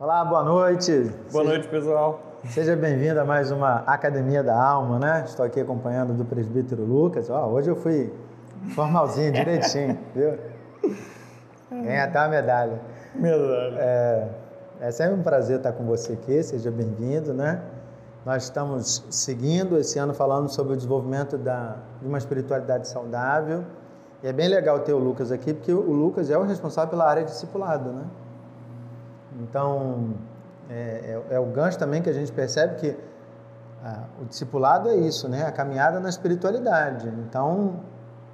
Olá, boa noite. Boa Seja... noite, pessoal. Seja bem-vindo a mais uma Academia da Alma, né? Estou aqui acompanhando do presbítero Lucas. Ó, hoje eu fui formalzinho, direitinho, viu? Ganhei até a medalha. Medalha. É, é sempre um prazer estar com você aqui, seja bem-vindo, né? Nós estamos seguindo esse ano falando sobre o desenvolvimento da, de uma espiritualidade saudável. E é bem legal ter o Lucas aqui, porque o Lucas é o responsável pela área discipulado, né? Então, é, é, é, o gancho também que a gente percebe que ah, o discipulado é isso, né? A caminhada na espiritualidade. Então,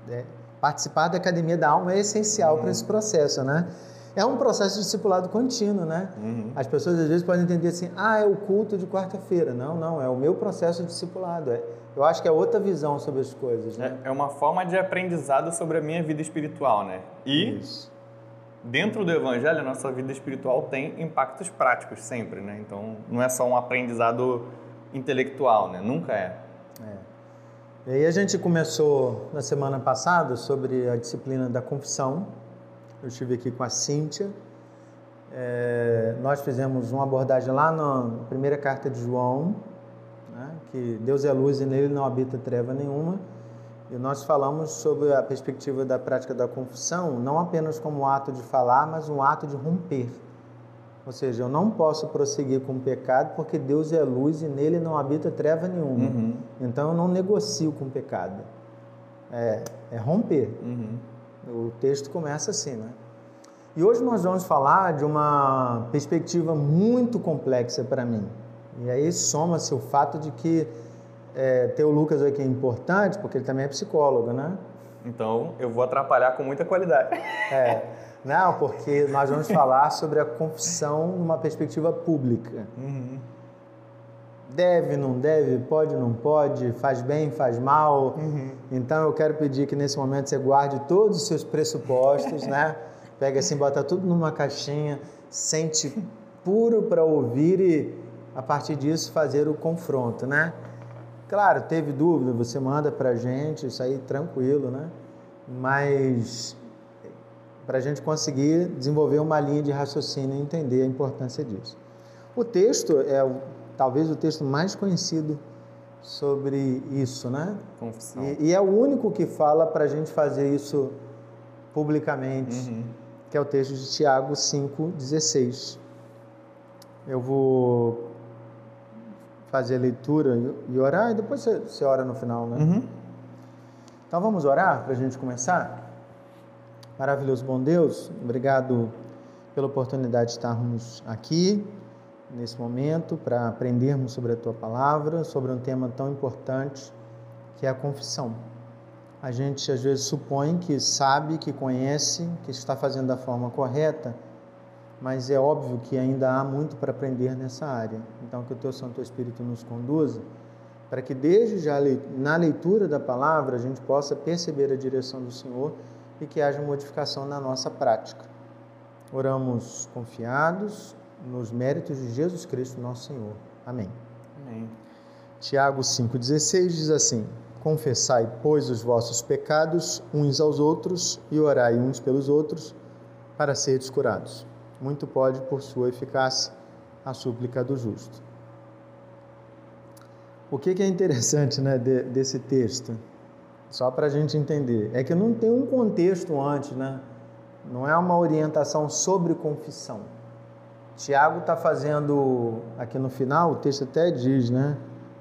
é, participar da academia da alma é essencial uhum. para esse processo, né? É um processo de discipulado contínuo, né? Uhum. As pessoas às vezes podem entender assim, ah, é o culto de quarta-feira. Não, não, é o meu processo de discipulado. É, eu acho que é outra visão sobre as coisas, né? É, é uma forma de aprendizado sobre a minha vida espiritual, né? E isso dentro do evangelho, a nossa vida espiritual tem impactos práticos sempre, né? Então, não é só um aprendizado intelectual, né? Nunca é. é. E aí a gente começou na semana passada sobre a disciplina da confissão. Eu estive aqui com a Cíntia. É, nós fizemos uma abordagem lá na primeira carta de João, né? que Deus é luz e nele não habita treva nenhuma. E nós falamos sobre a perspectiva da prática da confissão, não apenas como um ato de falar, mas um ato de romper. Ou seja, eu não posso prosseguir com o pecado porque Deus é luz e nele não habita treva nenhuma. Uhum. Então eu não negocio com o pecado. É, é romper. Uhum. O texto começa assim, né? E hoje nós vamos falar de uma perspectiva muito complexa para mim. E aí soma-se o fato de que é, ter o Lucas aqui é importante, porque ele também é psicólogo, né? Então, eu vou atrapalhar com muita qualidade. É. Não, porque nós vamos falar sobre a confissão numa perspectiva pública. Uhum. Deve, não deve, pode, não pode, faz bem, faz mal. Uhum. Então, eu quero pedir que nesse momento você guarde todos os seus pressupostos, né? Pega assim, bota tudo numa caixinha, sente puro para ouvir e, a partir disso, fazer o confronto, né? Claro, teve dúvida, você manda para a gente, isso aí tranquilo, né? Mas para a gente conseguir desenvolver uma linha de raciocínio e entender a importância disso. O texto é talvez o texto mais conhecido sobre isso, né? Confissão. E, e é o único que fala para a gente fazer isso publicamente, uhum. que é o texto de Tiago 5,16. Eu vou fazer a leitura e orar, e depois você, você ora no final, né? Uhum. Então vamos orar para a gente começar? Maravilhoso bom Deus, obrigado pela oportunidade de estarmos aqui nesse momento para aprendermos sobre a tua palavra, sobre um tema tão importante que é a confissão. A gente às vezes supõe que sabe, que conhece, que está fazendo da forma correta, mas é óbvio que ainda há muito para aprender nessa área. Então, que o Teu Santo Espírito nos conduza para que desde já na leitura da palavra a gente possa perceber a direção do Senhor e que haja modificação na nossa prática. Oramos confiados nos méritos de Jesus Cristo, nosso Senhor. Amém. Amém. Tiago 5,16 diz assim: Confessai, pois, os vossos pecados uns aos outros e orai uns pelos outros para seres curados muito pode, por sua eficácia, a súplica do justo. O que, é interessante né, desse texto? Só para a gente entender, é que não tem um contexto antes, né? não é uma orientação sobre confissão. Tiago está fazendo, aqui no final, o texto até diz, né?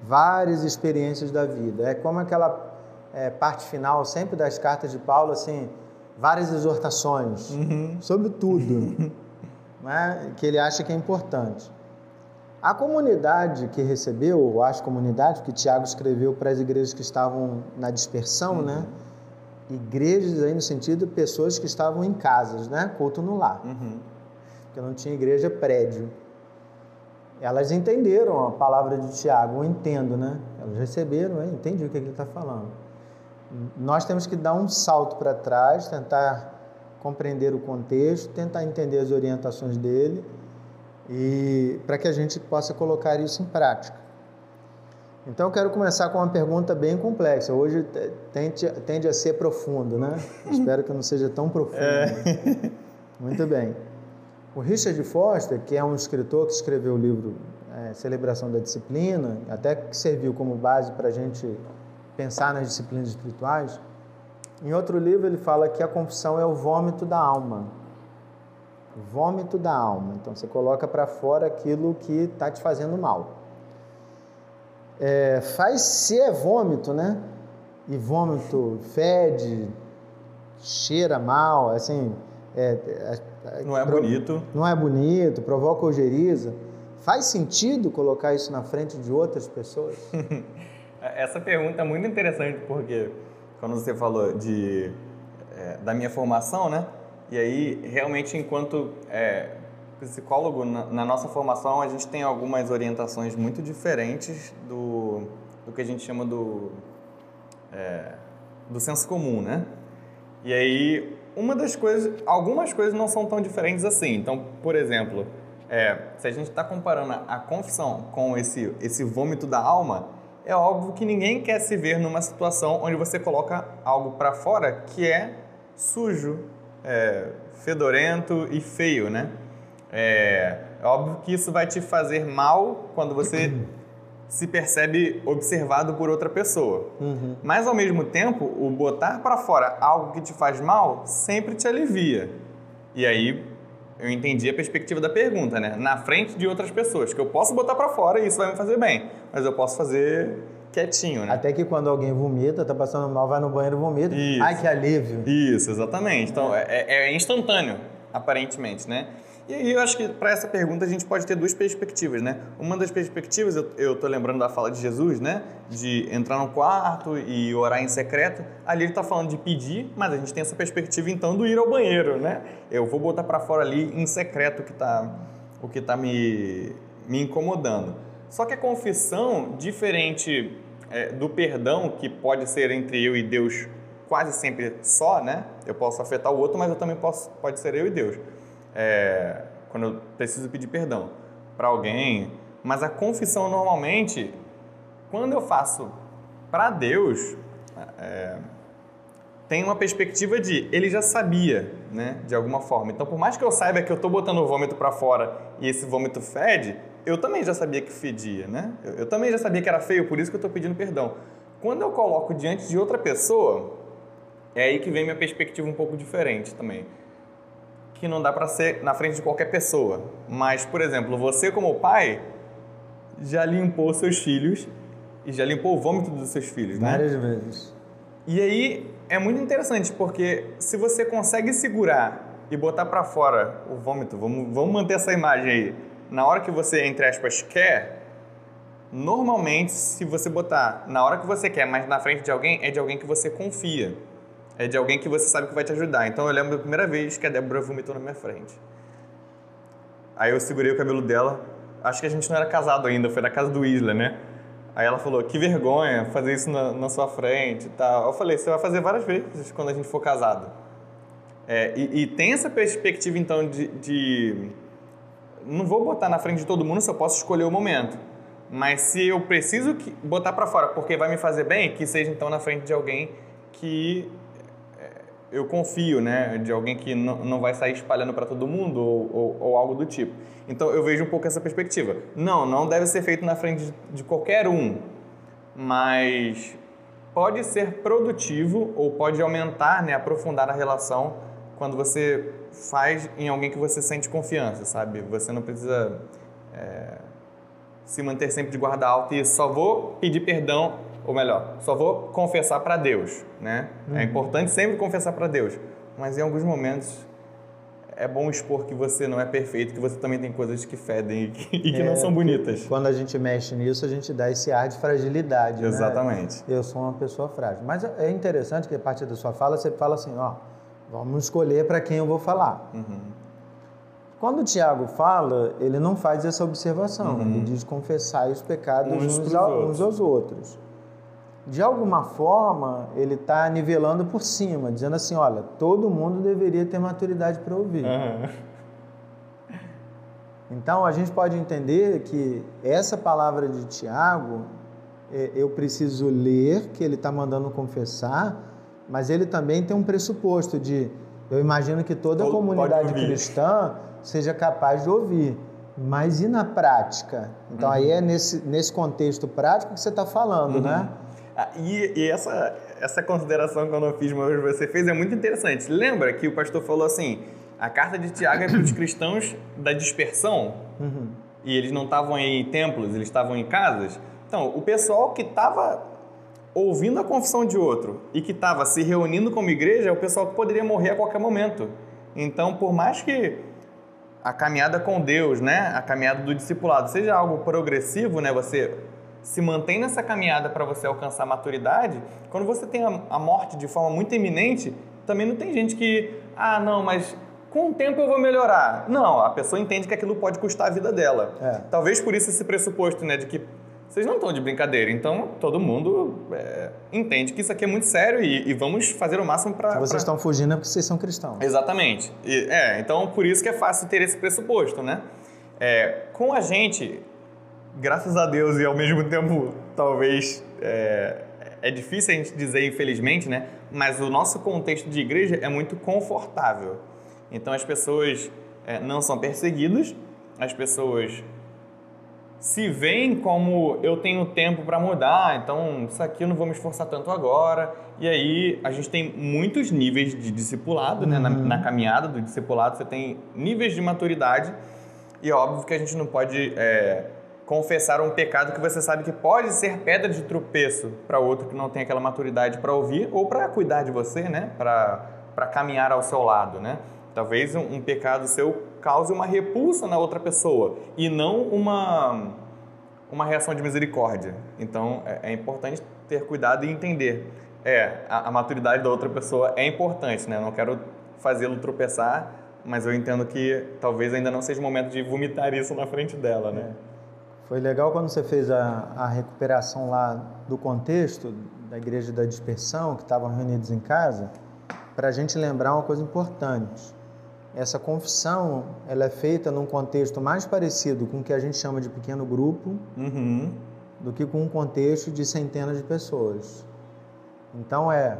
Várias experiências da vida. É como aquela é, parte final sempre das cartas de Paulo, assim, várias exortações uhum. sobre tudo. né, que ele acha que é importante. A comunidade que recebeu, ou as comunidades que Tiago escreveu para as igrejas que estavam na dispersão, né? uhum. né? Igrejas aí no sentido de pessoas que estavam em casas, né? Culto no lar. Uhum. Porque não tinha igreja prédio. Elas entenderam a palavra de Tiago, eu entendo, né? Elas receberam, né? entendi o que ele está falando. Nós temos que dar um salto para trás, tentar compreender o contexto, tentar entender as orientações dele e para que a gente possa colocar isso em prática. Então eu quero começar com uma pergunta bem complexa. Hoje tende, tende a ser profundo, né? Espero que não seja tão profundo. É. Muito bem. O Richard Foster, que é um escritor que escreveu o livro é, Celebração da Disciplina, até que serviu como base para a gente pensar nas disciplinas espirituais, em outro livro ele fala que a confissão é o vômito da alma. Vômito da alma. Então você coloca para fora aquilo que está te fazendo mal. É, faz se é vômito, né? E vômito fede, cheira mal, assim. É, é, não é bonito. Não é bonito, provoca ojeriza. Faz sentido colocar isso na frente de outras pessoas? Essa pergunta é muito interessante porque quando você falou de é, da minha formação, né? E aí realmente enquanto é, psicólogo na, na, nossa formação a gente tem algumas orientações muito diferentes do, do que a gente chama do é, do senso comum, né? E aí uma das coisas, algumas coisas não são tão diferentes assim. Então, por exemplo, é, se a gente está comparando a confissão com esse esse vômito da alma é óbvio que ninguém quer se ver numa situação onde você coloca algo para fora que é sujo, é, fedorento e feio, né? É, é óbvio que isso vai te fazer mal quando você se percebe observado por outra pessoa. Uhum. Mas ao mesmo tempo, o botar para fora algo que te faz mal sempre te alivia. E aí eu entendi a perspectiva da pergunta, né? Na frente de outras pessoas, que eu posso botar para fora e isso vai me fazer bem, mas eu posso fazer quietinho, né? Até que quando alguém vomita, tá passando mal, vai no banheiro e vomita. Isso. Ai, que alívio. Isso, exatamente. Então, é, é, é instantâneo, aparentemente, né? E aí eu acho que para essa pergunta a gente pode ter duas perspectivas, né? Uma das perspectivas, eu, tô lembrando da fala de Jesus, né? De entrar no quarto e orar em secreto. Ali ele está falando de pedir, mas a gente tem essa perspectiva então do ir ao banheiro, né? Eu vou botar para fora ali em secreto o que está o que tá me, me incomodando. Só que a confissão, diferente é, do perdão, que pode ser entre eu e Deus quase sempre só, né? Eu posso afetar o outro, mas eu também posso, pode ser eu e Deus é, quando eu preciso pedir perdão para alguém. Mas a confissão normalmente, quando eu faço para Deus, é, tem uma perspectiva de ele já sabia, né, de alguma forma. Então, por mais que eu saiba que eu estou botando o vômito para fora e esse vômito fede, eu também já sabia que fedia, né? Eu, eu também já sabia que era feio, por isso que eu estou pedindo perdão. Quando eu coloco diante de outra pessoa, é aí que vem minha perspectiva um pouco diferente também que não dá para ser na frente de qualquer pessoa. Mas, por exemplo, você como pai já limpou seus filhos e já limpou o vômito dos seus filhos, né? Várias vezes. E aí é muito interessante porque se você consegue segurar e botar para fora o vômito, vamos, vamos manter essa imagem aí. Na hora que você, entre aspas, quer, normalmente, se você botar na hora que você quer, mas na frente de alguém, é de alguém que você confia é de alguém que você sabe que vai te ajudar. Então eu lembro da primeira vez que a Débora vomitou na minha frente. Aí eu segurei o cabelo dela. Acho que a gente não era casado ainda, foi na casa do Isla, né? Aí ela falou: que vergonha fazer isso na, na sua frente e tal. Eu falei: você vai fazer várias vezes quando a gente for casado. É, e, e, tem essa perspectiva então de, de. Não vou botar na frente de todo mundo se eu posso escolher o momento. Mas se eu preciso botar para fora porque vai me fazer bem, que seja então na frente de alguém que eu confio, né, de alguém que não, não vai sair espalhando para todo mundo ou, ou, ou, algo do tipo. Então eu vejo um pouco essa perspectiva. Não, não deve ser feito na frente de, de qualquer um, mas pode ser produtivo ou pode aumentar, né, aprofundar a relação quando você faz em alguém que você sente confiança, sabe? Você não precisa é, se manter sempre de guarda alta e só vou pedir perdão ou melhor, só vou confessar para Deus, né? É uhum. É importante sempre confessar para Deus, mas em alguns momentos é bom expor que você não é perfeito, que você também tem coisas que fedem e que, e que é, não são bonitas. Quando a gente mexe nisso, a gente dá esse ar de fragilidade. Né? Exatamente. Né? Eu sou uma pessoa frágil. Mas é interessante que a partir da sua fala, você fala assim, ó, vamos escolher para quem eu vou falar. Uhum. Quando o Tiago fala, ele não faz essa observação. Uhum. Ele diz confessar os pecados uns, uns, uns aos outros de alguma forma, ele está nivelando por cima, dizendo assim: olha, todo mundo deveria ter maturidade para ouvir. Uhum. Então, a gente pode entender que essa palavra de Tiago, é, eu preciso ler, que ele está mandando confessar, mas ele também tem um pressuposto de. Eu imagino que toda a comunidade cristã seja capaz de ouvir. Mas e na prática? Então uhum. aí é nesse, nesse contexto prático que você está falando, né? uhum. né? Ah, e, e essa, essa consideração que eu não fiz, mas você fez, é muito interessante. Lembra que o pastor falou assim: a carta de Tiago é para os cristãos da dispersão, uhum. e eles não estavam em templos, eles estavam em casas. Então, o pessoal que estava ouvindo a confissão de outro e que estava se reunindo como igreja é o pessoal que poderia morrer a qualquer momento. Então, por mais que a caminhada com Deus, né, a caminhada do discipulado seja algo progressivo, né, você se mantém nessa caminhada para você alcançar a maturidade, quando você tem a, morte de forma muito iminente, também não tem gente que, ah, não, mas com o tempo eu vou melhorar. Não, a pessoa entende que aquilo pode custar a vida dela. É. Talvez por isso esse pressuposto, né, de que vocês não estão de brincadeira. Então, todo mundo é, entende que isso aqui é muito sério e, e vamos fazer o máximo para... Se vocês pra... estão fugindo é porque vocês são cristãos. Exatamente. E, é, então, por isso que é fácil ter esse pressuposto, né? É, com a gente, graças a Deus e ao mesmo tempo, talvez... É, é difícil a gente dizer, infelizmente, né? Mas o nosso contexto de igreja é muito confortável. Então, as pessoas é, não são perseguidas, as pessoas se veem como eu tenho tempo para mudar, então isso aqui eu não vou me esforçar tanto agora. E aí a gente tem muitos níveis de discipulado, uhum. né? Na, uhum. na, caminhada do discipulado você tem níveis de maturidade e é óbvio que a gente não pode é, confessar um pecado que você sabe que pode ser pedra de tropeço para outro que não tem aquela maturidade para ouvir ou para cuidar de você, né? Para caminhar ao seu lado, né? Talvez um, um pecado seu cause uma repulsa na outra pessoa e não uma, uma reação de misericórdia. Então é, é importante ter cuidado e entender. É, a, a, maturidade da outra pessoa é importante, né? Não quero fazê-lo tropeçar, mas eu entendo que talvez ainda não seja o momento de vomitar isso na frente dela, né? É. Foi legal quando você fez a, a recuperação lá do contexto da igreja da dispersão, que estavam reunidos em casa, para a gente lembrar uma coisa importante essa confissão ela é feita num contexto mais parecido com o que a gente chama de pequeno grupo uhum. do que com um contexto de centenas de pessoas. Então é,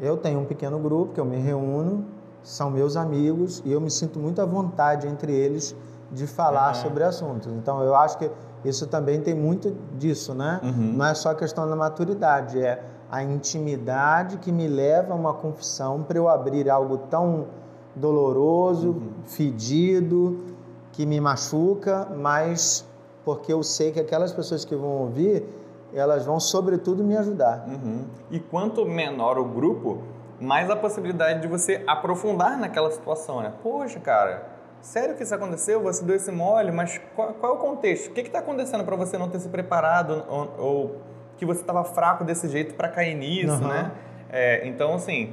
eu tenho um pequeno grupo que eu me reúno, são meus amigos e eu me sinto muito à vontade entre eles de falar uhum. sobre assuntos. Então eu acho que isso também tem muito disso, né? Uhum. Não é só a questão da maturidade, é a intimidade que me leva a uma confissão para eu abrir algo tão doloroso, uhum. fedido, que me machuca, mas porque eu sei que aquelas pessoas que vão ouvir, elas vão sobretudo me ajudar. Uhum. E quanto menor o grupo, mais a possibilidade de você aprofundar naquela situação, né? Poxa, cara, sério que isso aconteceu? Você deu esse mole, mas qual, qual é o contexto? O que está acontecendo para você não ter se preparado ou, ou que você estava fraco desse jeito para cair nisso, uhum. né? É, então, assim,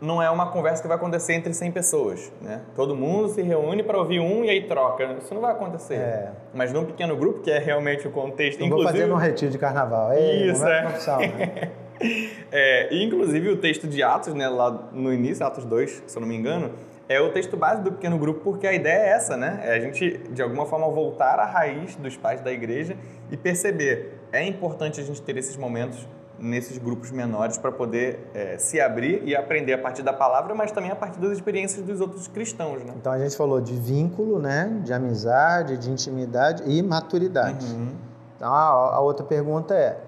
não é uma conversa que vai acontecer entre 100 pessoas, né? Todo mundo se reúne para ouvir um e aí troca. Isso não vai acontecer. É. Mas num pequeno grupo, que é realmente o contexto... Eu inclusive... vou fazer num retiro de carnaval. Ei, Isso, é. né? é. inclusive o texto de Atos, né, lá no início, Atos 2, se eu não me engano, é o texto base do pequeno grupo, porque a ideia é essa, né? É a gente, de alguma forma, voltar à raiz dos pais da igreja e perceber. É importante a gente ter esses momentos nesses grupos menores para poder é, se abrir e aprender a partir da palavra, mas também a partir das experiências dos outros cristãos, né? Então a gente falou de vínculo, né? De amizade, de intimidade e maturidade. Uhum. Então a, a, outra pergunta é: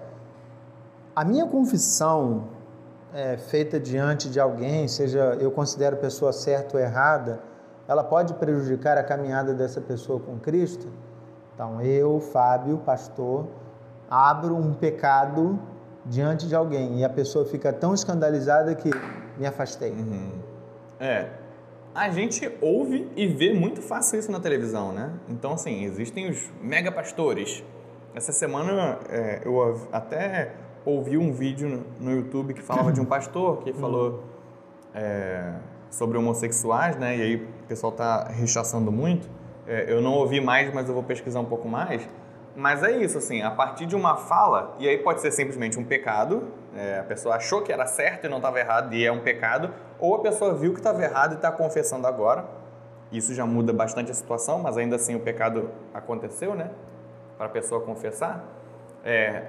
a minha confissão é, feita diante de alguém, seja eu considero pessoa certa ou errada, ela pode prejudicar a caminhada dessa pessoa com Cristo? Então eu, Fábio, pastor, abro um pecado diante de alguém e a pessoa fica tão escandalizada que me afastei. Uhum. É. A gente ouve e vê muito fácil isso na televisão, né? Então, assim, existem os mega pastores. Essa semana é, eu até ouvi um vídeo no YouTube que falava de um pastor que falou é, sobre homossexuais, né? E aí o pessoal tá rechaçando muito. É, eu não ouvi mais, mas eu vou pesquisar um pouco mais mas é isso, assim, a partir de uma fala, e aí pode ser simplesmente um pecado, é, a pessoa achou que era certo e não estava errado e é um pecado, ou a pessoa viu que estava errado e está confessando agora. Isso já muda bastante a situação, mas ainda assim o pecado aconteceu, né? Para a pessoa confessar. É,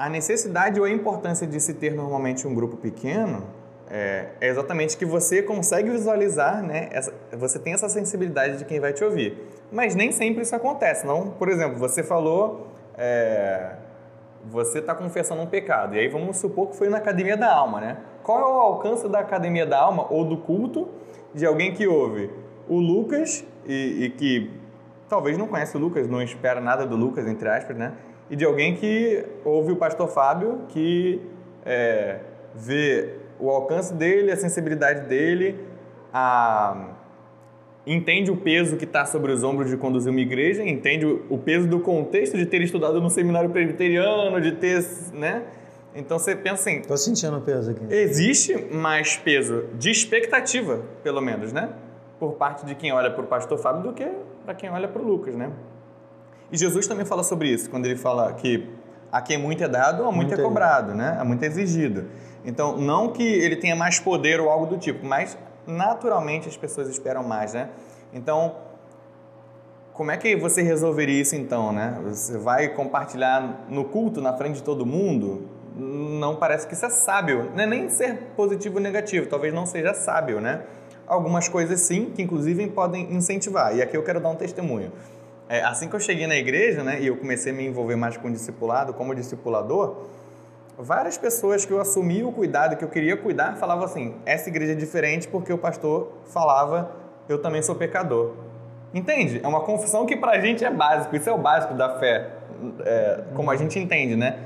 a, necessidade ou a importância de se ter normalmente um grupo pequeno é, é, exatamente que você consegue visualizar, né? Essa, você tem essa sensibilidade de quem vai te ouvir. Mas nem sempre isso acontece. Não, por exemplo, você falou, é, você está confessando um pecado. E aí vamos supor que foi na academia da alma, né? Qual é o alcance da academia da alma ou do culto de alguém que ouve o Lucas e, e que talvez não conhece o Lucas, não espera nada do Lucas, entre aspas, né? E de alguém que ouve o pastor Fábio, que é, vê o alcance dele, a sensibilidade dele, a entende o peso que está sobre os ombros de conduzir uma igreja, entende o peso do contexto de ter estudado no seminário presbiteriano, de ter, né? Então você pensa assim. Tô sentindo peso aqui. Existe mais peso de expectativa, pelo menos, né? Por parte de quem olha para o pastor Fábio do que para quem olha para o Lucas, né? E Jesus também fala sobre isso, quando ele fala que a quem muito é dado, a muito, muito é cobrado, né? A muito é exigido. Então, não que ele tenha mais poder ou algo do tipo, mas naturalmente as pessoas esperam mais, né? Então, como é que você resolveria isso então, né? Você vai compartilhar no culto, na frente de todo mundo? Não parece que isso é sábio, não é nem ser positivo ou negativo, talvez não seja sábio, né? Algumas coisas sim, que inclusive podem incentivar. E aqui eu quero dar um testemunho. É, assim que eu cheguei na igreja, né, e eu comecei a me envolver mais com o discipulado, como discipulador, várias pessoas que eu assumi o cuidado, que eu queria cuidar, falavam assim: essa igreja é diferente porque o pastor falava, eu também sou pecador. Entende? É uma confissão que pra gente é básico, isso é o básico da fé, é, como a gente entende, né?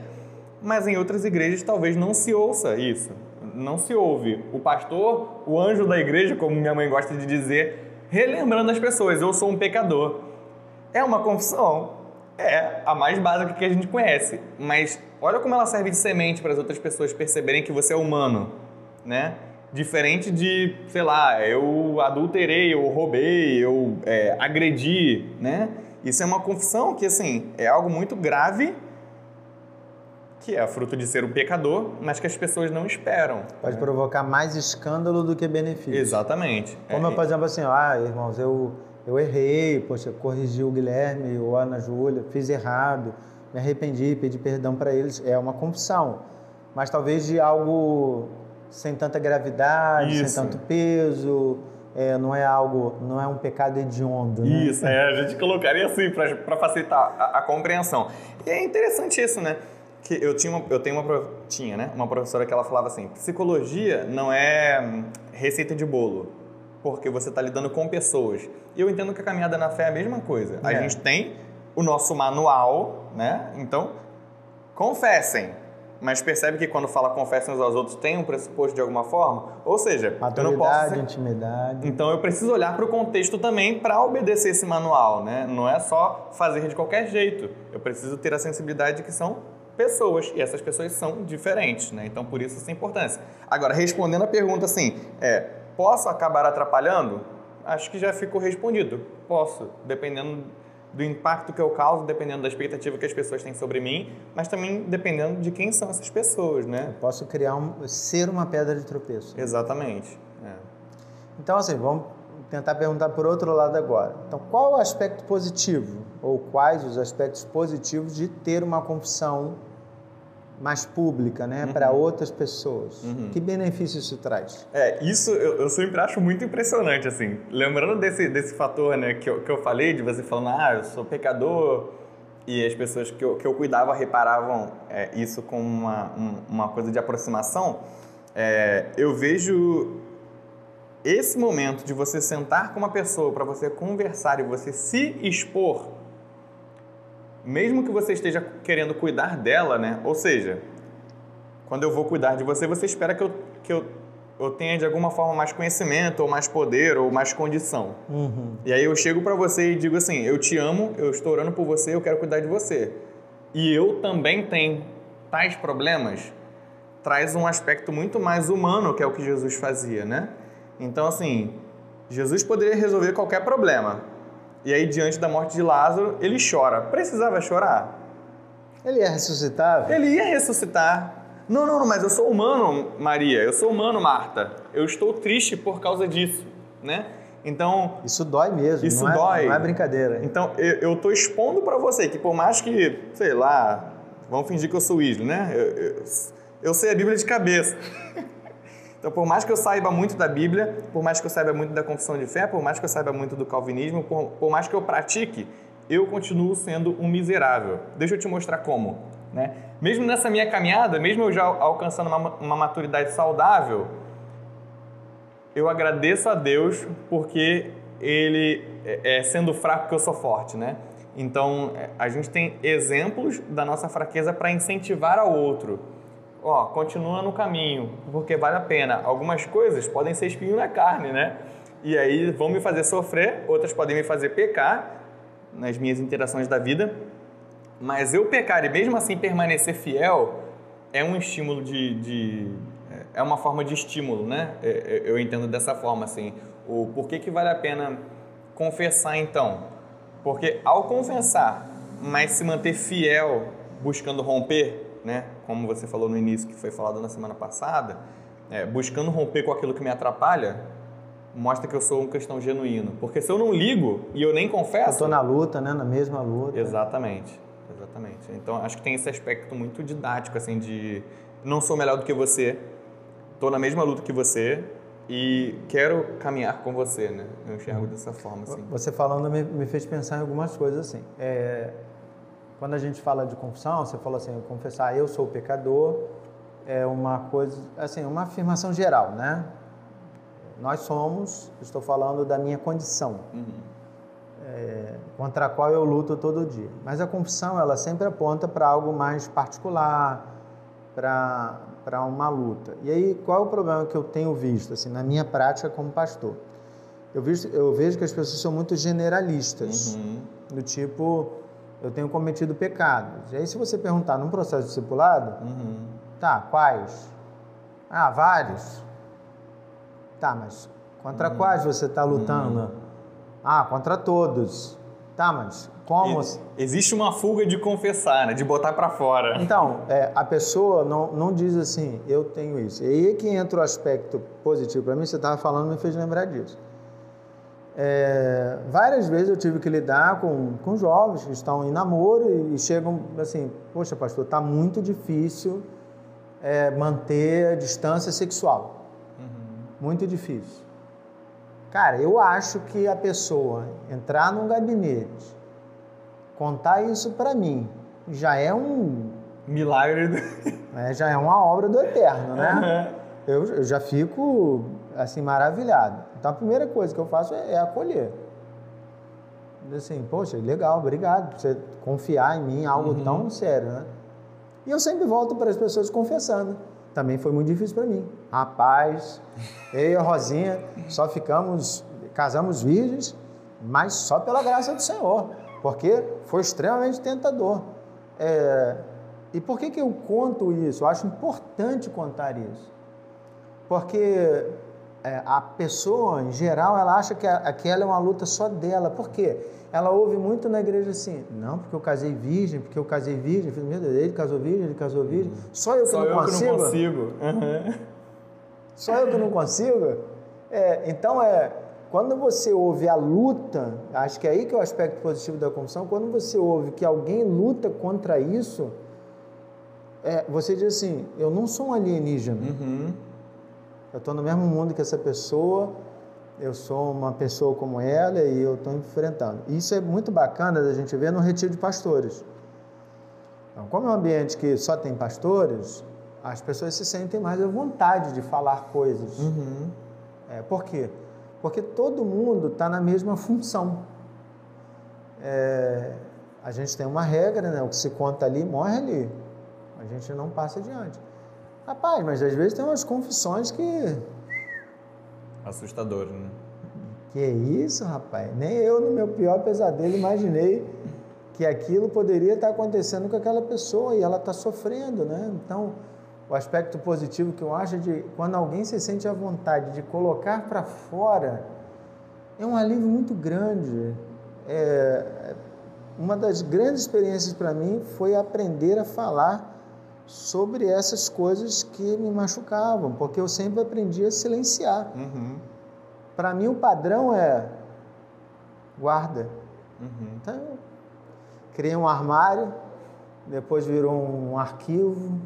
Mas em outras igrejas talvez não se ouça isso, não se ouve. O pastor, o anjo da igreja, como minha mãe gosta de dizer, relembrando as pessoas: eu sou um pecador. É uma confissão, é a mais básica que a gente conhece, mas olha como ela serve de semente para as outras pessoas perceberem que você é humano, né? Diferente de, sei lá, eu adulterei, eu roubei, eu é, agredi, né? Isso é uma confissão que, assim, é algo muito grave, que é fruto de ser um pecador, mas que as pessoas não esperam. Pode né? provocar mais escândalo do que benefício. Exatamente. Como, é, por exemplo, assim, ah, irmãos, eu eu errei, poxa, corrigi o Guilherme ou a Ana Júlia, fiz errado, me arrependi, pedi perdão para eles. É uma confissão, mas talvez de algo sem tanta gravidade, Isso. sem tanto peso. É, não é algo, não é um pecado hediondo. Né? Isso, é, a gente colocaria assim para facilitar a, a, compreensão. E é interessante isso, né? Que eu tinha, uma, eu tenho uma tinha, né? Uma professora que ela falava assim: psicologia não é hum, receita de bolo porque você está lidando com pessoas. E eu entendo que a caminhada na fé é a mesma coisa. É. A gente tem o nosso manual, né? Então, confessem. Mas percebe que quando fala confessem uns aos outros tem um pressuposto de alguma forma? Ou seja, Maturidade, eu não posso ser... intimidade. Então eu preciso olhar para o contexto também para obedecer esse manual, né? Não é só fazer de qualquer jeito. Eu preciso ter a sensibilidade de que são pessoas e essas pessoas são diferentes, né? Então por isso essa importância. Agora respondendo a pergunta assim, é Posso acabar atrapalhando? Acho que já ficou respondido. Posso, dependendo do impacto que eu causo, dependendo da expectativa que as pessoas têm sobre mim, mas também dependendo de quem são essas pessoas, né? Eu posso criar um, ser uma pedra de tropeço. Exatamente. É. Então, assim, vamos tentar perguntar por outro lado agora. Então, qual o aspecto positivo ou quais os aspectos positivos de ter uma confissão mais pública, né, uhum. para outras pessoas. Uhum. Que benefício isso traz? É, isso eu, eu, sempre acho muito impressionante, assim. Lembrando desse, desse fator, né, que eu, que eu falei, de você falando, ah, eu sou pecador, e as pessoas que eu, que eu cuidava reparavam é, isso como uma, um, uma coisa de aproximação, é, eu vejo esse momento de você sentar com uma pessoa para você conversar e você se expor mesmo que você esteja querendo cuidar dela, né? Ou seja, quando eu vou cuidar de você, você espera que eu, que eu, eu tenha de alguma forma mais conhecimento, ou mais poder, ou mais condição. Uhum. E aí eu chego para você e digo assim: eu te amo, eu estou orando por você, eu quero cuidar de você. E eu também tenho tais problemas. Traz um aspecto muito mais humano, que é o que Jesus fazia, né? Então, assim, Jesus poderia resolver qualquer problema, e aí, diante da morte de Lázaro, ele chora. Precisava chorar? Ele ia ressuscitar? Ele ia ressuscitar. Não, não, não, mas eu sou humano, Maria. Eu sou humano, Marta. Eu estou triste por causa disso, né? Então... Isso dói mesmo, isso não é, dói. não é brincadeira. Então, eu estou expondo para você que por mais que, sei lá, vamos fingir que eu sou Isla, né? Eu, eu, eu sei a Bíblia de cabeça. Então, por mais que eu saiba muito da Bíblia, por mais que eu saiba muito da confissão de fé, por mais que eu saiba muito do calvinismo, por, por mais que eu pratique, eu continuo sendo um miserável. Deixa eu te mostrar como. Né? Mesmo nessa minha caminhada, mesmo eu já alcançando uma, uma maturidade saudável, eu agradeço a Deus porque Ele, é, é, sendo fraco, que eu sou forte, né? Então, é, a gente tem exemplos da nossa fraqueza para incentivar ao outro. Ó, continua no caminho, porque vale a pena. Algumas coisas podem ser espinho na carne, né? E aí vão me fazer sofrer, outras podem me fazer pecar nas minhas interações da vida. Mas eu pecar e mesmo assim permanecer fiel é um estímulo de, de é uma forma de estímulo, né? É, é, eu entendo dessa forma, assim. O por que, que vale a pena confessar, então? Porque ao confessar, mas se manter fiel, buscando romper, né? Como você falou no início, que foi falado na semana passada, é, buscando romper com aquilo que me atrapalha, mostra que eu sou um cristão genuíno. Porque se eu não ligo e eu nem confesso. Eu estou na luta, né? Na mesma luta. Exatamente. Exatamente. Então acho que tem esse aspecto muito didático, assim, de não sou melhor do que você, estou na mesma luta que você, e quero caminhar com você, né? Eu enxergo dessa forma, assim. Você falando me, me fez pensar em algumas coisas, assim. É, quando a gente fala de confissão, você falou assim, confessar eu sou pecador, é uma coisa, assim, uma afirmação geral, né? Nós somos, estou falando da minha condição, uhum. é, contra a qual eu luto todo dia. Mas a confissão, ela sempre aponta para algo mais particular, para para uma luta. E aí, qual é o problema que eu tenho visto, assim, na minha prática como pastor? Eu, visto, eu vejo que as pessoas são muito generalistas, uhum. do tipo, eu tenho cometido pecados. E aí, se você perguntar num processo discipulado, uhum. tá, quais? Ah, vários. Tá, mas contra uhum. quais você está lutando? Uhum. Ah, contra todos. Tá, mas como? Existe uma fuga de confessar, né? de botar para fora. Então, é, a pessoa não, não diz assim, eu tenho isso. E aí é que entra o aspecto positivo para mim, você estava falando, me fez lembrar disso. É, várias vezes eu tive que lidar com, com jovens que estão em namoro e, e chegam assim, poxa pastor, está muito difícil é, manter a distância sexual. Uhum. Muito difícil. Cara, eu acho que a pessoa entrar num gabinete, contar isso para mim, já é um milagre. Do... É, já é uma obra do eterno, né? Uhum. Eu, eu, já fico assim maravilhado. Então a primeira coisa que eu faço é, é acolher. Assim, poxa, legal, obrigado por você confiar em mim, algo uhum. tão sério, né? E eu sempre volto para as pessoas confessando também foi muito difícil para mim. Rapaz, eu e a Rosinha só ficamos, casamos virgens, mas só pela graça do Senhor, porque foi extremamente tentador. É, e por que, que eu conto isso? Eu acho importante contar isso. Porque a pessoa, em geral, ela acha que aquela é uma luta só dela. Por quê? ela ouve muito na igreja assim, não, porque eu casei virgem, porque eu casei virgem, meu Deus, ele casou virgem, ele casou virgem, só eu que, só não, eu consigo? que não consigo. Uhum. Só eu que não consigo? É, então é, quando você ouve a luta, acho que é aí que é o aspecto positivo da confissão, quando você ouve que alguém luta contra isso, é, você diz assim, eu não sou um alienígena. Uhum. Eu estou no mesmo mundo que essa pessoa, eu sou uma pessoa como ela e eu estou enfrentando. Isso é muito bacana da gente ver no retiro de pastores. Então, como é um ambiente que só tem pastores, as pessoas se sentem mais à vontade de falar coisas. Uhum. É, por quê? Porque todo mundo está na mesma função. É, a gente tem uma regra, né? o que se conta ali, morre ali. A gente não passa adiante. Rapaz, mas às vezes tem umas confissões que Assustador, né? Que isso, rapaz? Nem eu, no meu pior pesadelo, imaginei que aquilo poderia estar acontecendo com aquela pessoa e ela está sofrendo, né? Então, o aspecto positivo que eu acho é de quando alguém se sente à vontade de colocar para fora, é um alívio muito grande. É, uma das grandes experiências para mim foi aprender a falar sobre essas coisas que me machucavam, porque eu sempre aprendi a silenciar. Uhum. Para mim, o padrão é guarda. Uhum. Então, criei um armário, depois virou um arquivo,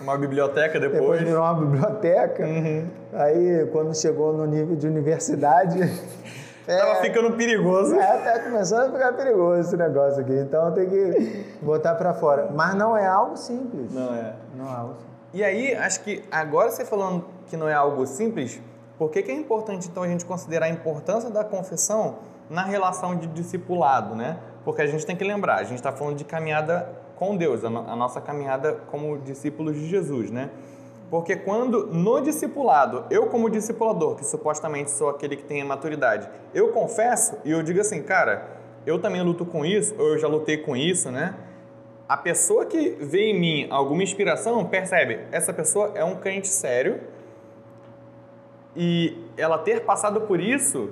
Uma biblioteca depois. Depois virou uma biblioteca. Uhum. Aí, quando chegou no nível de universidade. É, Tava ficando perigoso. É, tá começando a ficar perigoso esse negócio aqui. Então tem que botar para fora. Mas não é algo simples. Não é. Não é algo simples. E aí, acho que agora você falando que não é algo simples, por que, que é importante então a gente considerar a importância da confissão na relação de discipulado, né? Porque a gente tem que lembrar, a gente está falando de caminhada com Deus, a, no, a nossa caminhada como discípulos de Jesus, né? Porque quando no discipulado, eu como discipulador, que supostamente sou aquele que tem a maturidade, eu confesso e eu digo assim, cara, eu também luto com isso, ou eu já lutei com isso, né? A pessoa que vê em mim alguma inspiração percebe, essa pessoa é um crente sério e ela ter passado por isso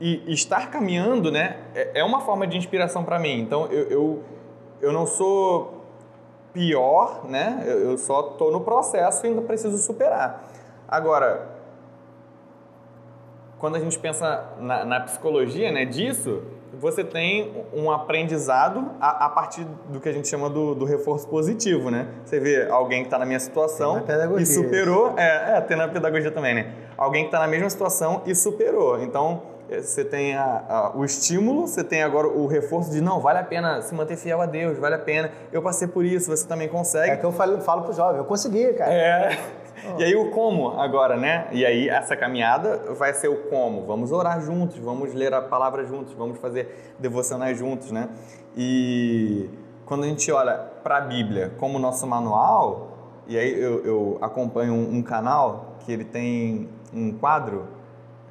e estar caminhando, né, é, é uma forma de inspiração para mim. Então eu, eu, eu não sou pior, né? Eu só estou no processo e ainda preciso superar. Agora, quando a gente pensa na, na psicologia, né, disso, você tem um aprendizado a, a, partir do que a gente chama do, do reforço positivo, né? Você vê alguém que está na minha situação e superou, é, é, tem na pedagogia também, né? Alguém que está na mesma situação e superou. Então, você tem a, a, o estímulo, você tem agora o reforço de não, vale a pena se manter fiel a Deus, vale a pena. Eu passei por isso, você também consegue. É que eu falo, falo pro jovem, eu consegui, cara. É. Oh. E aí o como agora, né? E aí essa caminhada vai ser o como. Vamos orar juntos, vamos ler a palavra juntos, vamos fazer devocionais juntos, né? E quando a gente olha para a Bíblia como nosso manual, e aí eu, eu acompanho um, um canal que ele tem um quadro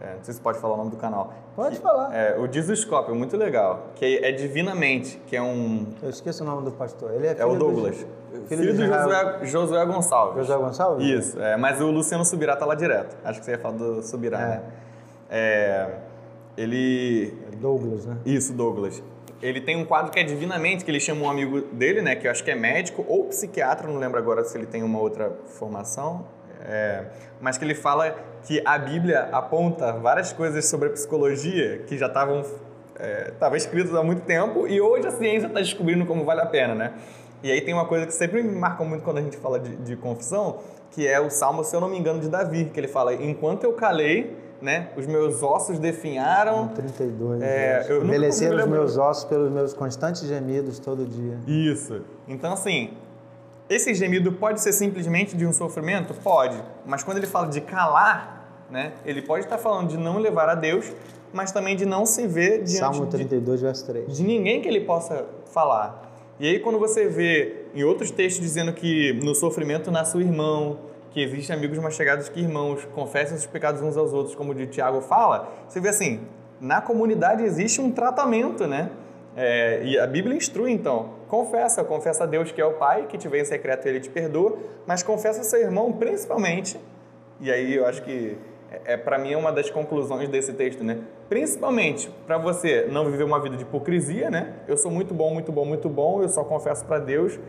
é, não sei se pode falar o nome do canal. Pode que, falar. É, o Dizoscópio, muito legal. Que é Divinamente, que é um... Eu esqueço o nome do pastor. Ele é, é o Douglas. Do, filho, filho do Josué, Josué Gonçalves. Josué Gonçalves? Isso. É, mas o Luciano Subirá tá lá direto. Acho que você ia falar do Subirá, é. né? É, ele... É Douglas, né? Isso, Douglas. Ele tem um quadro que é Divinamente, que ele chama um amigo dele, né? Que eu acho que é médico ou psiquiatra, não lembro agora se ele tem uma outra formação. É, mas que ele fala que a Bíblia aponta várias coisas sobre a psicologia que já estavam é, escritas há muito tempo e hoje a ciência está descobrindo como vale a pena, né? E aí tem uma coisa que sempre me marca muito quando a gente fala de, de confissão, que é o Salmo, se eu não me engano, de Davi, que ele fala, enquanto eu calei, né, os meus ossos definharam... 32. É, Envelheceram os meus ossos pelos meus constantes gemidos todo dia. Isso. Então, assim, esse gemido pode ser simplesmente de um sofrimento? Pode. Mas quando ele fala de calar, né, ele pode estar falando de não levar a Deus, mas também de não se ver diante Salmo 32, de, verso 3. de ninguém que ele possa falar. E aí quando você vê em outros textos dizendo que no sofrimento nasce o irmão, que existem amigos mais chegados que irmãos, confessem os pecados uns aos outros, como o de Tiago fala, você vê assim, na comunidade existe um tratamento, né? É, e a Bíblia instrui então, confessa, confessa a Deus que é o Pai, que te vê em secreto e Ele te perdoa, mas confessa seu irmão principalmente, e aí eu acho que é, é para mim é uma das conclusões desse texto, né? Principalmente para você não viver uma vida de hipocrisia, né? Eu sou muito bom, muito bom, muito bom, eu só confesso para Deus,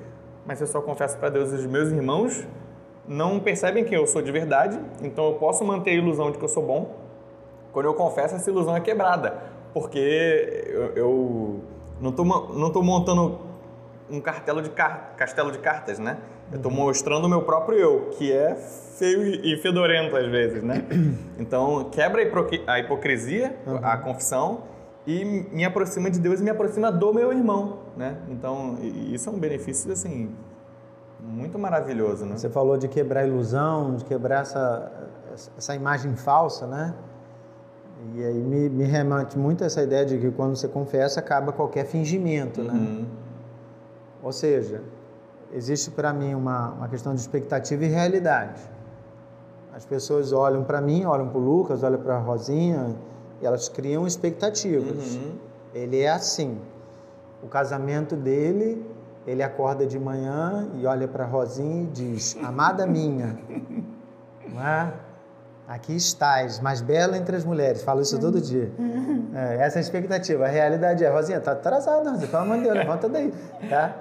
mas eu só confesso para Deus os meus irmãos não percebem que eu sou de verdade, então eu posso manter a ilusão de que eu sou bom. Quando eu confesso, essa ilusão é quebrada, porque eu, eu não estou não tô montando um cartelo de car castelo de cartas, né? Eu estou mostrando o meu próprio eu, que é feio e fedorento às vezes, né? Então, quebra a hipocrisia, uhum. a confissão, e me aproxima de Deus e me aproxima do meu irmão, né? Então, isso é um benefício, assim, muito maravilhoso, né? Você falou de quebrar a ilusão, de quebrar essa, essa imagem falsa, né? E aí me, me remete muito a essa ideia de que quando você confessa, acaba qualquer fingimento, né? uhum. Ou seja, existe para mim uma, uma questão de expectativa e realidade. As pessoas olham para mim, olham para o Lucas, olham para a Rosinha, e elas criam expectativas. Uhum. Ele é assim. O casamento dele, ele acorda de manhã e olha para a Rosinha e diz: Amada minha, não é? Aqui estás, mais bela entre as mulheres. Falo isso todo dia. É, essa é a expectativa. A realidade é, Rosinha, tá atrasada, Rosinha. Pelo amor de Deus, levanta daí. Tá?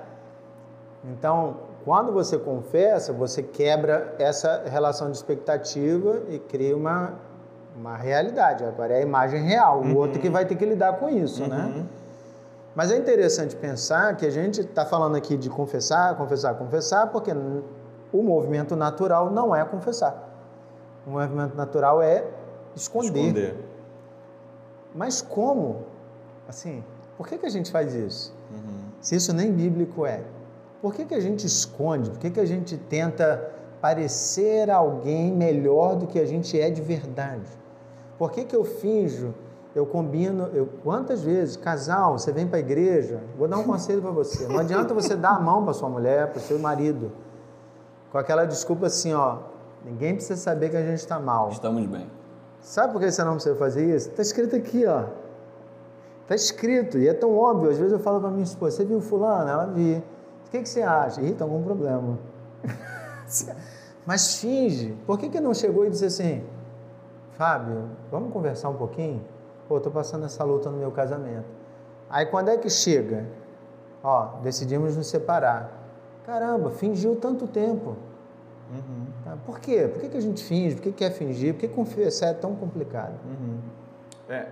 Então, quando você confessa, você quebra essa relação de expectativa e cria uma, uma realidade. Agora é a imagem real. O outro que vai ter que lidar com isso, né? uhum. né? Mas é interessante pensar que a gente está falando aqui de confessar, confessar, confessar, porque o movimento natural não é confessar. O movimento natural é esconder. esconder. Mas como? Assim, por que, que a gente faz isso? Uhum. Se isso nem bíblico é. Por que, que a gente esconde? Por que, que a gente tenta parecer alguém melhor do que a gente é de verdade? Por que, que eu finjo, eu combino, eu, quantas vezes, casal, você vem para a igreja, vou dar um conselho para você, não adianta você dar a mão para sua mulher, para o seu marido, com aquela desculpa assim, ó, ninguém precisa saber que a gente está mal. Estamos bem. Sabe por que você não precisa fazer isso? Está escrito aqui, ó. Está escrito, e é tão óbvio. Às vezes eu falo para minha esposa, você viu fulano? Ela vi. O que, que você acha? Ih, tem algum problema. Mas finge. Por que, que não chegou e disse assim, Fábio, vamos conversar um pouquinho? Pô, estou passando essa luta no meu casamento. Aí quando é que chega? Ó, decidimos nos separar. Caramba, fingiu tanto tempo. Uhum. Tá, por quê? Por que, que a gente finge? Por que quer fingir? Por que confessar é tão complicado? Uhum. É,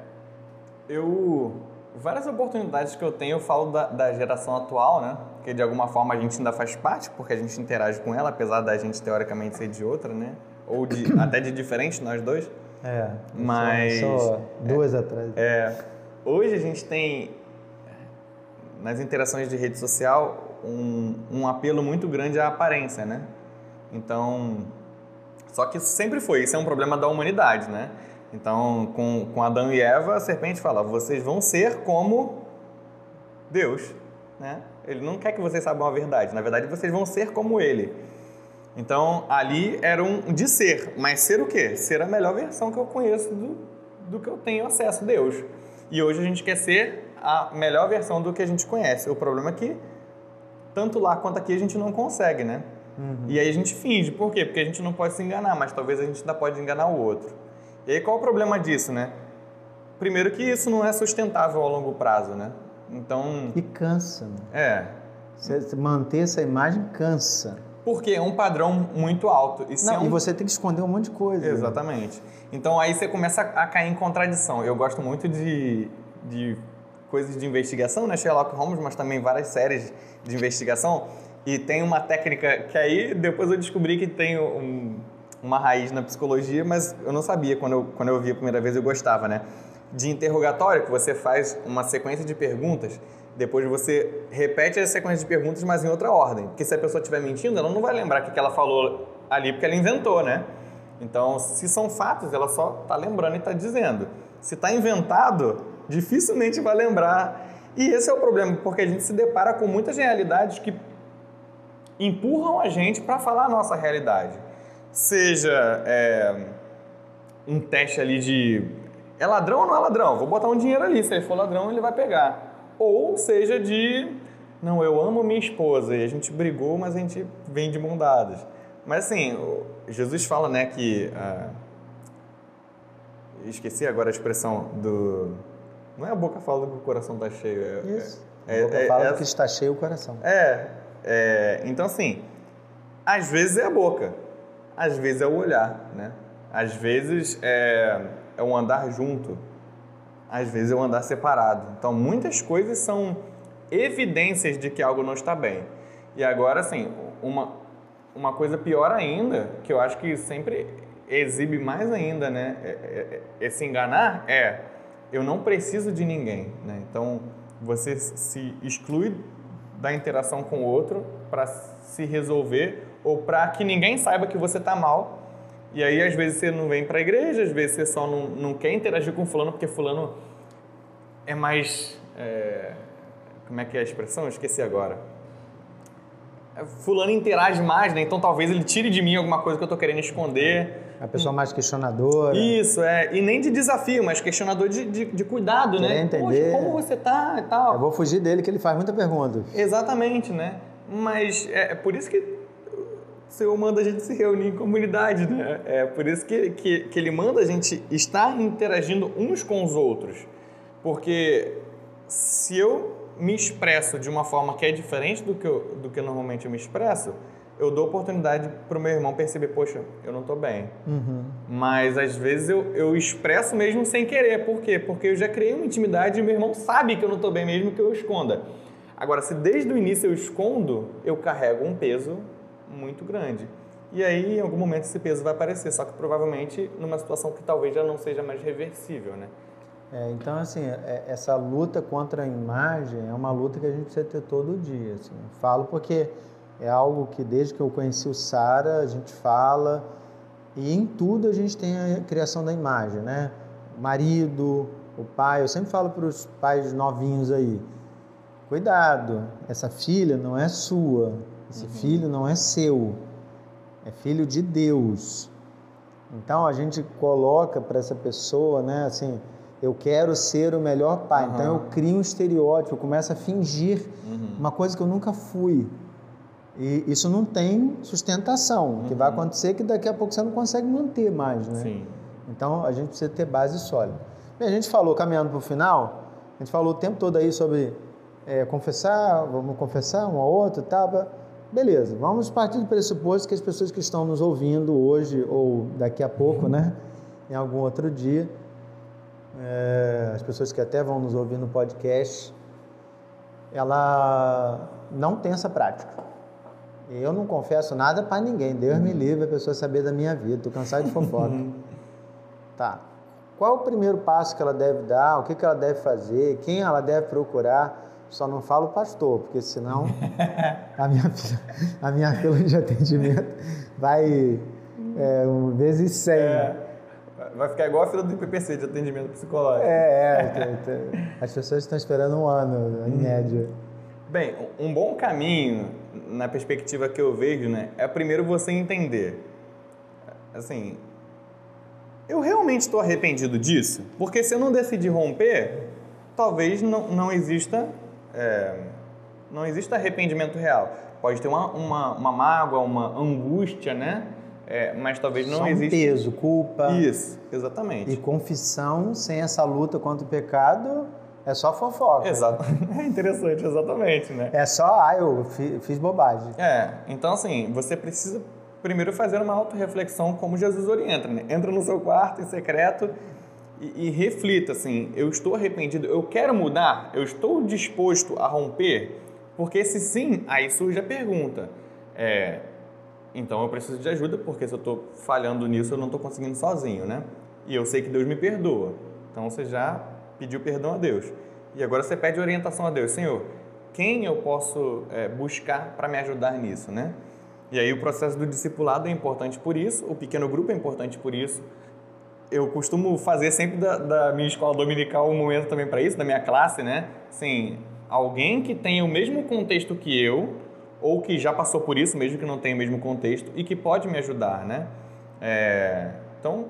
eu várias oportunidades que eu tenho, eu falo da, da, geração atual, né? Que de alguma forma a gente ainda faz parte, porque a gente interage com ela, apesar da gente teoricamente ser de outra, né? Ou de, até de diferente, nós dois. É. Mas. Só, só duas é, atrás. É. Hoje a gente tem, nas interações de rede social, um, um apelo muito grande à aparência, né? Então. Só que isso sempre foi, isso é um problema da humanidade, né? Então, com, com Adão e Eva, a serpente fala: vocês vão ser como Deus. Né? Ele não quer que vocês saibam a verdade, na verdade, vocês vão ser como Ele. Então, ali era um de ser, mas ser o quê? Ser a melhor versão que eu conheço do, do que eu tenho acesso Deus. E hoje a gente quer ser a melhor versão do que a gente conhece. O problema é que, tanto lá quanto aqui, a gente não consegue, né? Uhum. E aí a gente finge. Por quê? Porque a gente não pode se enganar, mas talvez a gente ainda pode enganar o outro. E aí qual o problema disso, né? Primeiro que isso não é sustentável a longo prazo, né? Então... E cansa. Né? É. Você manter essa imagem cansa. Porque é um padrão muito alto. E, não, é um... e você tem que esconder um monte de coisa. Exatamente. Então aí você começa a cair em contradição. Eu gosto muito de, de coisas de investigação, né? Sherlock Holmes, mas também várias séries de investigação. E tem uma técnica que aí depois eu descobri que tem um uma raiz na psicologia, mas eu não sabia quando eu, quando eu vi a primeira vez, eu gostava, né? De interrogatório, que você faz uma sequência de perguntas, depois você repete a sequência de perguntas, mas em outra ordem. Porque se a pessoa estiver mentindo, ela não vai lembrar o que ela falou ali, porque ela inventou, né? Então, se são fatos, ela só está lembrando e está dizendo. Se está inventado, dificilmente vai lembrar. E esse é o problema, porque a gente se depara com muitas realidades que empurram a gente para falar a nossa realidade seja é, um teste ali de é ladrão ou não é ladrão? Vou botar um dinheiro ali, se ele for ladrão, ele vai pegar. Ou seja de não, eu amo minha esposa e a gente brigou, mas a gente vem de mão dadas. Mas assim, Jesus fala, né, que ah, esqueci agora a expressão do não é a boca fala que o coração está cheio. É, Isso. É, a boca é, fala é, que está cheio o coração. É, é, então assim, às vezes é a boca, às vezes é o olhar, né? Às vezes é, é um andar junto, às vezes é um andar separado. Então, muitas coisas são evidências de que algo não está bem. E agora, assim, uma, uma coisa pior ainda, que eu acho que sempre exibe mais ainda, né? É, é, é, esse enganar é eu não preciso de ninguém, né? Então, você se exclui da interação com o outro para se resolver ou para que ninguém saiba que você está mal. E aí, às vezes, você não vem para a igreja, às vezes você só não, não quer interagir com fulano porque fulano é mais... É... Como é que é a expressão? Eu esqueci agora. É, fulano interage mais, né? Então talvez ele tire de mim alguma coisa que eu estou querendo esconder. A pessoa mais questionadora. Isso, é. E nem de desafio, mas questionador de, de, de cuidado, Querer né? entender. Poxa, como você tá e tal. Eu vou fugir dele que ele faz muita pergunta. Exatamente, né? Mas é, é por isso que o Senhor manda a gente se reunir em comunidade, né? É por isso que, que, que Ele manda a gente estar interagindo uns com os outros. Porque se eu me expresso de uma forma que é diferente do que, eu, do que normalmente eu me expresso, eu dou oportunidade para o meu irmão perceber, poxa, eu não estou bem. Uhum. Mas às vezes eu, eu expresso mesmo sem querer. Por quê? Porque eu já criei uma intimidade e meu irmão sabe que eu não estou bem mesmo que eu esconda. Agora, se desde o início eu escondo, eu carrego um peso muito grande. E aí, em algum momento, esse peso vai aparecer, só que provavelmente numa situação que talvez já não seja mais reversível, né? É, então, assim, é, essa luta contra a imagem é uma luta que a gente precisa ter todo dia. Assim. Falo porque é algo que desde que eu conheci o Sara, a gente fala, e em tudo a gente tem a criação da imagem, né? Marido, o pai, eu sempre falo para os pais novinhos aí, cuidado, essa filha não é sua, esse uhum. filho não é seu, é filho de Deus. Então a gente coloca para essa pessoa, né, assim, eu quero ser o melhor pai. Uhum. Então eu crio um estereótipo, eu começo a fingir uhum. uma coisa que eu nunca fui. E isso não tem sustentação. O que vai uhum. acontecer é que daqui a pouco você não consegue manter mais, né? Sim. Então a gente precisa ter base sólida. Bem, a gente falou, caminhando para o final, a gente falou o tempo todo aí sobre é, confessar, vamos confessar um ao outro, tá? Beleza, vamos partir do pressuposto que as pessoas que estão nos ouvindo hoje ou daqui a pouco, né, em algum outro dia, é, as pessoas que até vão nos ouvir no podcast, ela não tem essa prática. Eu não confesso nada para ninguém. Deus me livre a pessoa saber da minha vida. Estou cansado de fofoca. tá. Qual o primeiro passo que ela deve dar? O que, que ela deve fazer? Quem ela deve procurar? Só não falo pastor, porque senão a minha, a minha fila de atendimento vai é, um vezes 100. É. Vai ficar igual a fila do IPPC de atendimento psicológico. É, é. As pessoas estão esperando um ano, em hum. média. Bem, um bom caminho, na perspectiva que eu vejo, né, é primeiro você entender. Assim, eu realmente estou arrependido disso? Porque se eu não decidir romper, talvez não, não exista é, não exista arrependimento real. Pode ter uma, uma, uma mágoa, uma angústia, né? É, mas talvez não Só um exista. peso, culpa. Isso, exatamente. E confissão sem essa luta contra o pecado é só fofoca. Exato. É interessante, exatamente, né? É só, ah, eu fiz bobagem. É, então assim, você precisa primeiro fazer uma autorreflexão como Jesus orienta, né? Entra no seu quarto em secreto e, e reflita assim, eu estou arrependido, eu quero mudar, eu estou disposto a romper, porque se sim, aí surge a pergunta, é, então eu preciso de ajuda, porque se eu estou falhando nisso, eu não estou conseguindo sozinho, né? E eu sei que Deus me perdoa, então você já pediu perdão a Deus. E agora você pede orientação a Deus, Senhor, quem eu posso é, buscar para me ajudar nisso, né? E aí o processo do discipulado é importante por isso, o pequeno grupo é importante por isso. Eu costumo fazer sempre da, da minha escola dominical um momento também para isso, da minha classe, né? Assim, alguém que tenha o mesmo contexto que eu, ou que já passou por isso, mesmo que não tenha o mesmo contexto, e que pode me ajudar, né? É, então,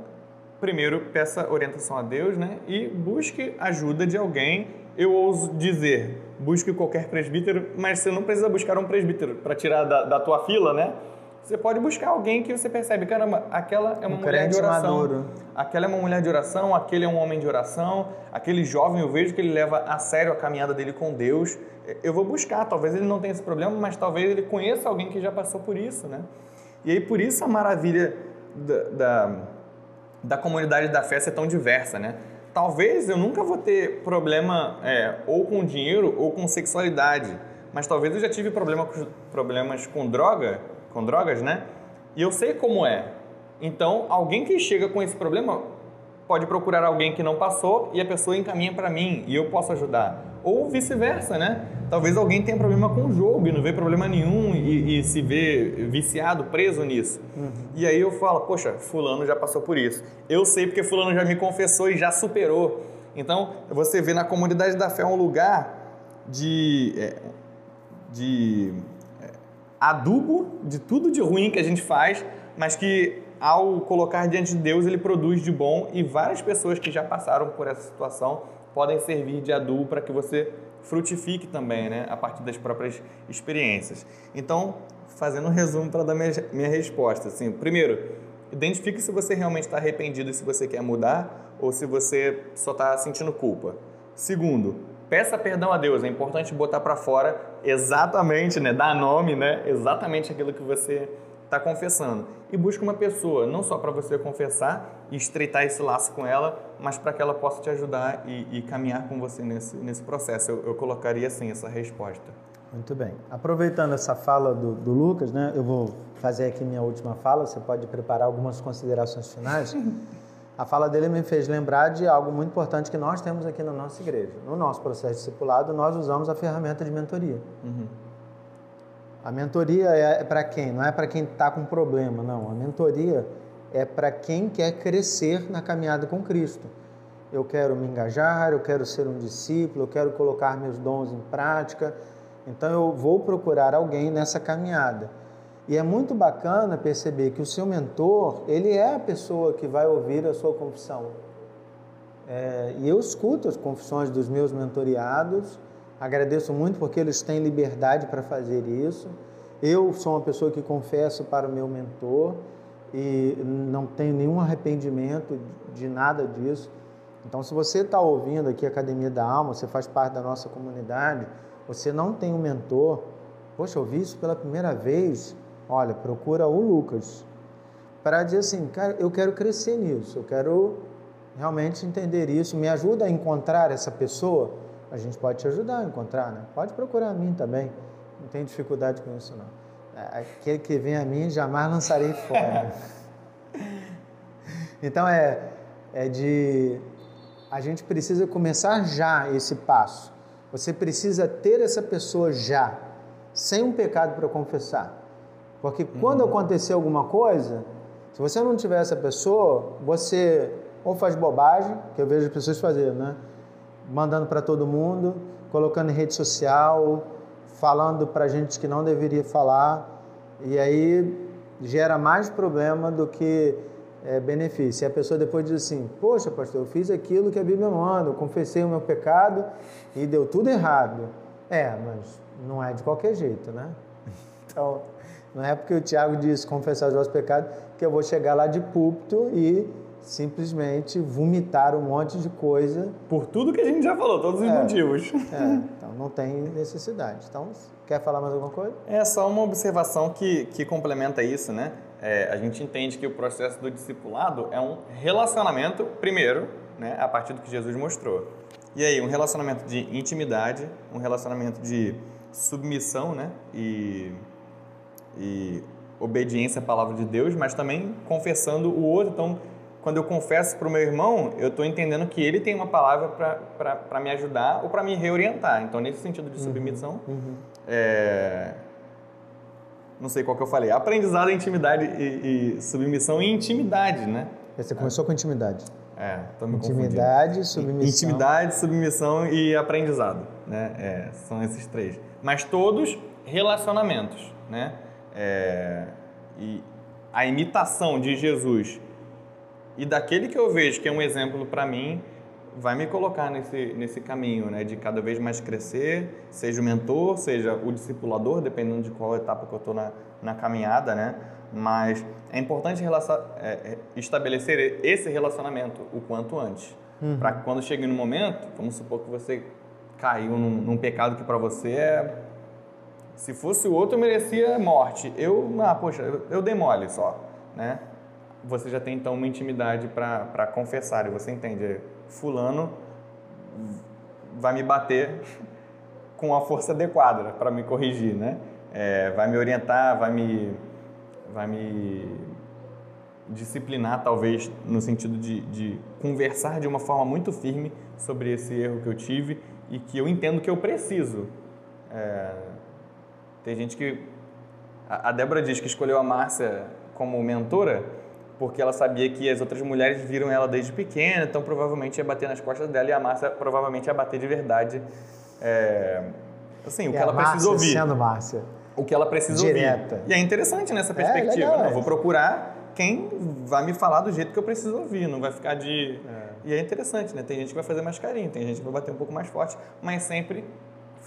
primeiro peça orientação a Deus, né? E busque ajuda de alguém. Eu ouso dizer, busque qualquer presbítero, mas você não precisa buscar um presbítero para tirar da, da, tua fila, né? Você pode buscar alguém que você percebe, caramba, aquela é uma um mulher de oração. Maduro. Aquela é uma mulher de oração, aquele é um homem de oração, aquele jovem eu vejo que ele leva a sério a caminhada dele com Deus. Eu vou buscar, talvez ele não tenha esse problema, mas talvez ele conheça alguém que já passou por isso, né? E aí por isso a maravilha da, da, da comunidade da fé ser tão diversa, né? talvez eu nunca vou ter problema é, ou com dinheiro ou com sexualidade, mas talvez eu já tive problema com, problemas com droga, com drogas, né? E eu sei como é. Então, alguém que chega com esse problema pode procurar alguém que não passou e a pessoa encaminha para mim e eu posso ajudar. Ou vice-versa, né? Talvez alguém tenha problema com o jogo e não vê problema nenhum e, e se vê viciado, preso nisso. Uhum. E aí eu falo, poxa, fulano já passou por isso. Eu sei porque fulano já me confessou e já superou. Então, você vê na comunidade da fé um lugar de, é, de adubo de tudo de ruim que a gente faz, mas que ao colocar diante de Deus ele produz de bom e várias pessoas que já passaram por essa situação podem servir de adubo para que você frutifique também, né, a partir das próprias experiências. Então, fazendo um resumo para dar minha, minha resposta, assim, primeiro, identifique se você realmente está arrependido e se você quer mudar ou se você só está sentindo culpa. Segundo, peça perdão a Deus. É importante botar para fora exatamente, né, dar nome, né, exatamente aquilo que você está confessando. E busque uma pessoa, não só para você confessar e estreitar esse laço com ela, mas para que ela possa te ajudar e, e, caminhar com você nesse, nesse processo. Eu, eu colocaria assim essa resposta. Muito bem. Aproveitando essa fala do, do, Lucas, né, eu vou fazer aqui minha última fala, você pode preparar algumas considerações finais. A fala dele me fez lembrar de algo muito importante que nós temos aqui na nossa igreja. No nosso processo de discipulado, nós usamos a ferramenta de mentoria. Uhum. A mentoria é para quem? Não é para quem está com problema, não. A mentoria é para quem quer crescer na caminhada com Cristo. Eu quero me engajar, eu quero ser um discípulo, eu quero colocar meus dons em prática. Então eu vou procurar alguém nessa caminhada. E é muito bacana perceber que o seu mentor, ele é a pessoa que vai ouvir a sua confissão. É, e eu escuto as confissões dos meus mentoriados, agradeço muito porque eles têm liberdade para fazer isso. Eu sou uma pessoa que confesso para o meu mentor e não tenho nenhum arrependimento de nada disso. Então, se você está ouvindo aqui a Academia da Alma, você faz parte da nossa comunidade, você não tem um mentor, poxa, eu vi isso pela primeira vez, olha, procura o Lucas para dizer assim, cara, eu quero crescer nisso, eu quero realmente entender isso, me ajuda a encontrar essa pessoa, a gente pode te ajudar a encontrar, né? Pode procurar a mim também, não tem dificuldade com isso não. É, aquele que vem a mim jamais lançarei fora. então é, é de a gente precisa começar já esse passo. Você precisa ter essa pessoa já, sem um pecado para confessar. Porque quando uhum. acontecer alguma coisa, se você não tiver essa pessoa, você ou faz bobagem, que eu vejo as pessoas fazendo, né? Mandando para todo mundo, colocando em rede social, falando para gente que não deveria falar, e aí gera mais problema do que é, benefício. E a pessoa depois diz assim: Poxa, pastor, eu fiz aquilo que a Bíblia manda, eu confessei o meu pecado e deu tudo errado. É, mas não é de qualquer jeito, né? Então, não é porque o Tiago diz confessar os vossos pecados que eu vou chegar lá de púlpito e simplesmente vomitar um monte de coisa. Por tudo que a gente já falou, todos os é, motivos. É, então não tem necessidade. Então, quer falar mais alguma coisa? É só uma observação que, que complementa isso, né? É, a gente entende que o processo do discipulado é um relacionamento, primeiro, né, a partir do que Jesus mostrou. E aí, um relacionamento de intimidade, um relacionamento de submissão né, e, e obediência à palavra de Deus, mas também confessando o outro. Então, quando eu confesso para o meu irmão, eu estou entendendo que ele tem uma palavra para me ajudar ou para me reorientar. Então, nesse sentido de uhum. submissão, uhum. É... não sei qual que eu falei, aprendizado, intimidade e, e submissão e intimidade, né? Você começou com intimidade. É, tô me Intimidade, submissão. Intimidade, submissão e aprendizado, né? É, são esses três. Mas todos relacionamentos, né? É, e a imitação de Jesus e daquele que eu vejo que é um exemplo para mim vai me colocar nesse, nesse caminho, né? De cada vez mais crescer, seja o mentor, seja o discipulador, dependendo de qual etapa que eu estou na, na caminhada, né? Mas é importante é, é, estabelecer esse relacionamento o quanto antes. Uhum. Para que quando chegue no momento, vamos supor que você caiu num, num pecado que para você é. Se fosse o outro, merecia morte. Eu, ah, poxa, eu, dei mole só, né? Você já tem então uma intimidade para confessar e você entende, fulano vai me bater com a força adequada para me corrigir, né? É, vai me orientar, vai me vai me disciplinar, talvez, no sentido de, de conversar de uma forma muito firme sobre esse erro que eu tive e que eu entendo que eu preciso. É, tem gente que. A Débora diz que escolheu a Márcia como mentora porque ela sabia que as outras mulheres viram ela desde pequena, então provavelmente ia bater nas costas dela e a Márcia provavelmente ia bater de verdade. É, assim, o e que ela Márcia precisa ouvir. Sendo Márcia o que ela precisa Direta. ouvir. E é interessante nessa é, perspectiva. É? Eu vou procurar quem vai me falar do jeito que eu preciso ouvir, não vai ficar de. É. E é interessante, né? Tem gente que vai fazer mais carinho, tem gente que vai bater um pouco mais forte, mas sempre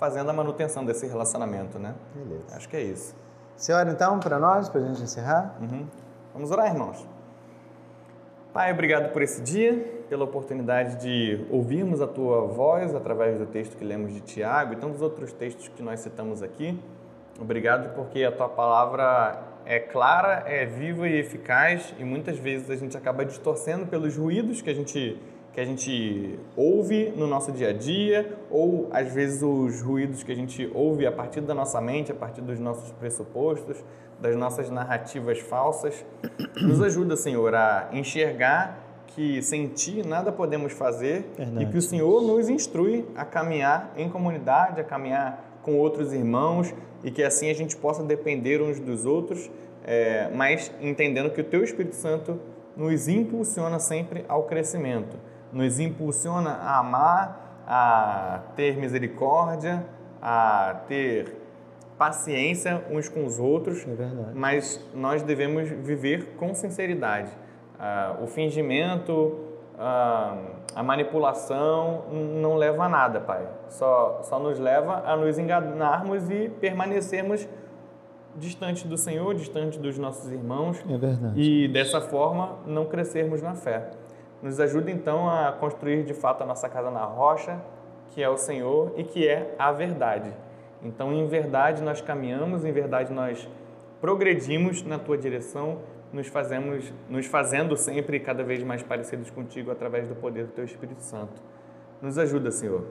fazendo a manutenção desse relacionamento, né? Beleza. Acho que é isso. Você ora então para nós, para a gente encerrar? Uhum. Vamos orar, irmãos. Pai, obrigado por esse dia, pela oportunidade de ouvirmos a tua voz através do texto que lemos de Tiago e tantos outros textos que nós citamos aqui. Obrigado porque a tua palavra é clara, é viva e eficaz e muitas vezes a gente acaba distorcendo pelos ruídos que a gente que a gente ouve no nosso dia a dia, ou às vezes os ruídos que a gente ouve a partir da nossa mente, a partir dos nossos pressupostos, das nossas narrativas falsas. Nos ajuda, Senhor, a enxergar que sem Ti nada podemos fazer Verdade. e que o Senhor nos instrui a caminhar em comunidade, a caminhar com outros irmãos e que assim a gente possa depender uns dos outros, é, mas entendendo que o Teu Espírito Santo nos impulsiona sempre ao crescimento, nos impulsiona a amar, a ter misericórdia, a ter paciência uns com os outros, é mas nós devemos viver com sinceridade. Ah, o fingimento, ah, a manipulação não leva a nada, Pai. Só, só nos leva a nos enganarmos e permanecermos distante do Senhor, distante dos nossos irmãos. É verdade. E dessa forma não crescermos na fé. Nos ajuda então a construir de fato a nossa casa na rocha, que é o Senhor e que é a verdade. Então, em verdade nós caminhamos, em verdade nós progredimos na tua direção, nos fazemos, nos fazendo sempre cada vez mais parecidos contigo através do poder do teu Espírito Santo. Nos ajuda, Senhor,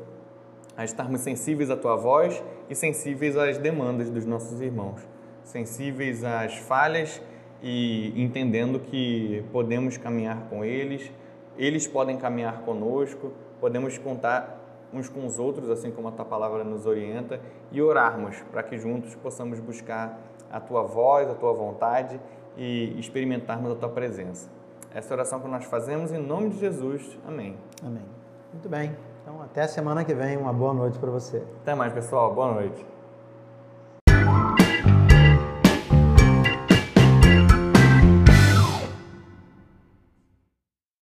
a estarmos sensíveis à tua voz e sensíveis às demandas dos nossos irmãos, sensíveis às falhas e entendendo que podemos caminhar com eles, eles podem caminhar conosco, podemos contar uns com os outros, assim como a tua palavra nos orienta, e orarmos para que juntos possamos buscar a tua voz, a tua vontade e experimentarmos a tua presença. Essa oração que nós fazemos em nome de Jesus. Amém. Amém. Muito bem. Então, até a semana que vem. Uma boa noite para você. Até mais, pessoal. Boa noite.